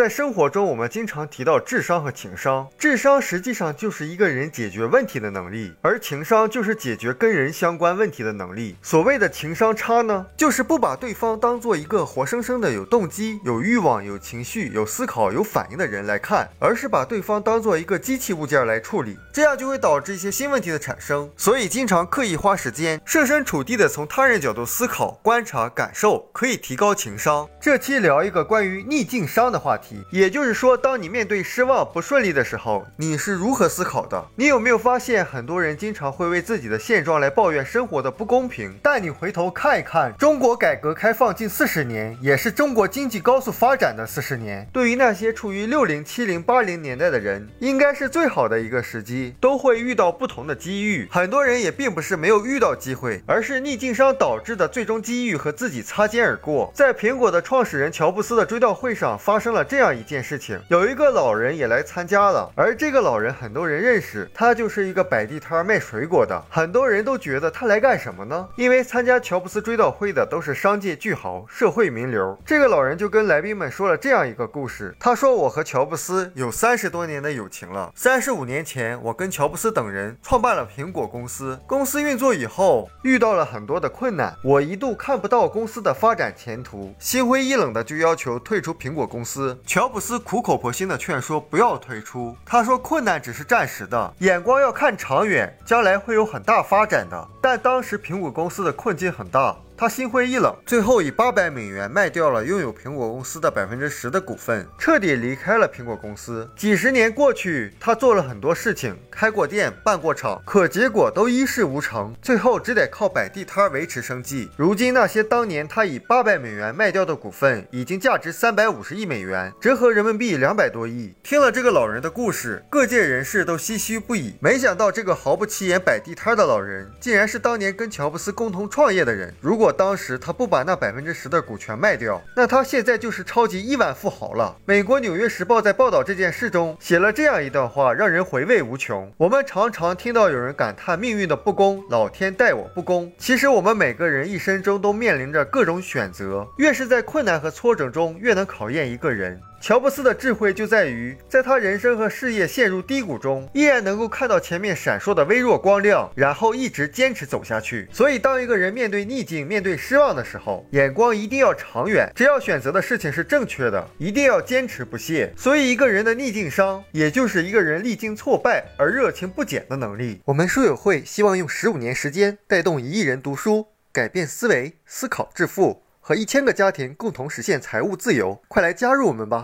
在生活中，我们经常提到智商和情商。智商实际上就是一个人解决问题的能力，而情商就是解决跟人相关问题的能力。所谓的情商差呢，就是不把对方当做一个活生生的有动机、有欲望、有情绪、有思考、有反应的人来看，而是把对方当做一个机器物件来处理，这样就会导致一些新问题的产生。所以，经常刻意花时间，设身处地的从他人角度思考、观察、感受，可以提高情商。这期聊一个关于逆境商的话题，也就是说，当你面对失望、不顺利的时候，你是如何思考的？你有没有发现，很多人经常会为自己的现状来抱怨生活的不公平？但你回头看一看，中国改革开放近四十年，也是中国经济高速发展的四十年。对于那些处于六零、七零、八零年代的人，应该是最好的一个时机，都会遇到不同的机遇。很多人也并不是没有遇到机会，而是逆境商导致的最终机遇和自己擦肩而过。在苹果的创始人乔布斯的追悼会上，发生了这这样一件事情：有一个老人也来参加了，而这个老人很多人认识，他就是一个摆地摊卖水果的。很多人都觉得他来干什么呢？因为参加乔布斯追悼会的都是商界巨豪、社会名流。这个老人就跟来宾们说了这样一个故事：他说，我和乔布斯有三十多年的友情了。三十五年前，我跟乔布斯等人创办了苹果公司。公司运作以后，遇到了很多的困难，我一度看不到公司的发展前途，心灰意冷的就要求退出苹果公司。乔布斯苦口婆心的劝说不要退出，他说困难只是暂时的，眼光要看长远，将来会有很大发展的。但当时苹果公司的困境很大。他心灰意冷，最后以八百美元卖掉了拥有苹果公司的百分之十的股份，彻底离开了苹果公司。几十年过去，他做了很多事情，开过店，办过厂，可结果都一事无成，最后只得靠摆地摊维持生计。如今，那些当年他以八百美元卖掉的股份，已经价值三百五十亿美元，折合人民币两百多亿。听了这个老人的故事，各界人士都唏嘘不已。没想到，这个毫不起眼摆地摊的老人，竟然是当年跟乔布斯共同创业的人。如果当时他不把那百分之十的股权卖掉，那他现在就是超级亿万富豪了。美国《纽约时报》在报道这件事中写了这样一段话，让人回味无穷。我们常常听到有人感叹命运的不公，老天待我不公。其实我们每个人一生中都面临着各种选择，越是在困难和挫折中，越能考验一个人。乔布斯的智慧就在于，在他人生和事业陷入低谷中，依然能够看到前面闪烁的微弱光亮，然后一直坚持走下去。所以，当一个人面对逆境、面对失望的时候，眼光一定要长远。只要选择的事情是正确的，一定要坚持不懈。所以，一个人的逆境商，也就是一个人历经挫败而热情不减的能力。我们书友会希望用十五年时间，带动一亿人读书，改变思维，思考致富，和一千个家庭共同实现财务自由。快来加入我们吧！